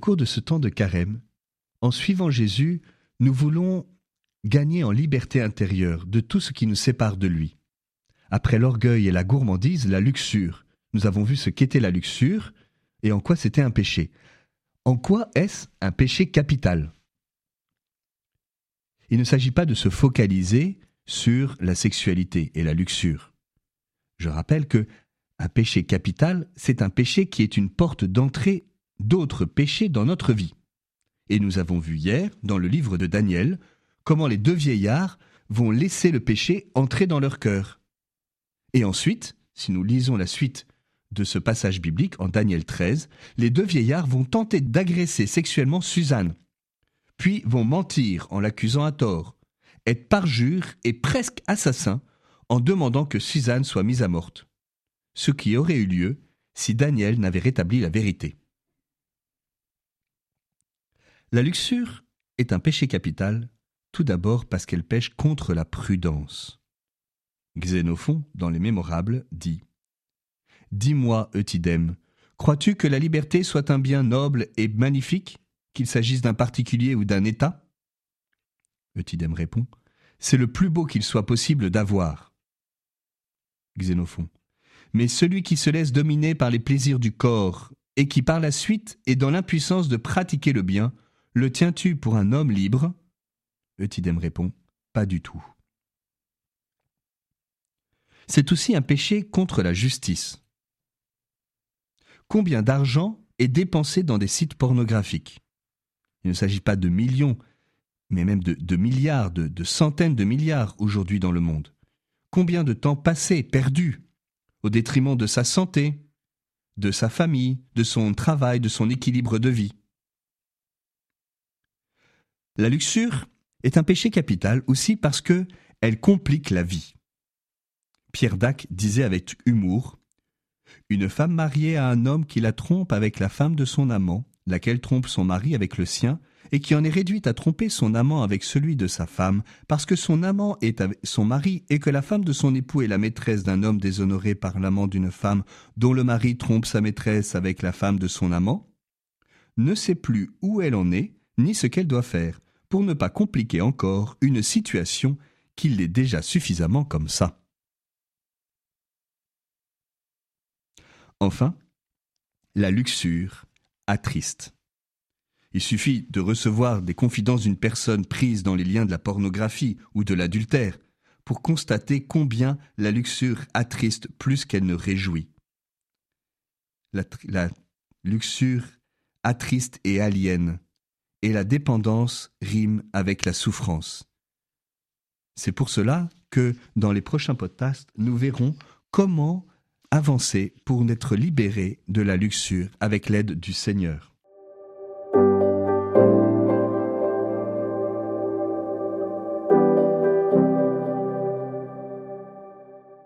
cours de ce temps de carême, en suivant Jésus, nous voulons gagner en liberté intérieure de tout ce qui nous sépare de lui. Après l'orgueil et la gourmandise, la luxure. Nous avons vu ce qu'était la luxure et en quoi c'était un péché. En quoi est-ce un péché capital? Il ne s'agit pas de se focaliser sur la sexualité et la luxure. Je rappelle que un péché capital, c'est un péché qui est une porte d'entrée d'autres péchés dans notre vie. Et nous avons vu hier, dans le livre de Daniel, comment les deux vieillards vont laisser le péché entrer dans leur cœur. Et ensuite, si nous lisons la suite de ce passage biblique en Daniel 13, les deux vieillards vont tenter d'agresser sexuellement Suzanne, puis vont mentir en l'accusant à tort, être parjure et presque assassin en demandant que Suzanne soit mise à morte, ce qui aurait eu lieu si Daniel n'avait rétabli la vérité. La luxure est un péché capital, tout d'abord parce qu'elle pêche contre la prudence. Xénophon, dans les Mémorables, dit Dis-moi, Eutydème, crois-tu que la liberté soit un bien noble et magnifique, qu'il s'agisse d'un particulier ou d'un État? Eutydème répond C'est le plus beau qu'il soit possible d'avoir. Xénophon Mais celui qui se laisse dominer par les plaisirs du corps et qui par la suite est dans l'impuissance de pratiquer le bien, le tiens-tu pour un homme libre? Eutydème répond Pas du tout. C'est aussi un péché contre la justice. Combien d'argent est dépensé dans des sites pornographiques? Il ne s'agit pas de millions, mais même de, milliards, de, de centaines de milliards aujourd'hui dans le monde. Combien de temps passé, perdu, au détriment de sa santé, de sa famille, de son travail, de son équilibre de vie? La luxure est un péché capital aussi parce que elle complique la vie. Pierre Dac disait avec humour Une femme mariée à un homme qui la trompe avec la femme de son amant, laquelle trompe son mari avec le sien, et qui en est réduite à tromper son amant avec celui de sa femme, parce que son amant est son mari et que la femme de son époux est la maîtresse d'un homme déshonoré par l'amant d'une femme dont le mari trompe sa maîtresse avec la femme de son amant, ne sait plus où elle en est, ni ce qu'elle doit faire, pour ne pas compliquer encore une situation qui l'est déjà suffisamment comme ça. Enfin, la luxure attriste. Il suffit de recevoir des confidences d'une personne prise dans les liens de la pornographie ou de l'adultère pour constater combien la luxure attriste plus qu'elle ne réjouit. La, luxure attriste et aliène et la dépendance rime avec la souffrance. C'est pour cela que dans les prochains podcasts, nous verrons comment avancer pour être libéré de la luxure avec l'aide du Seigneur.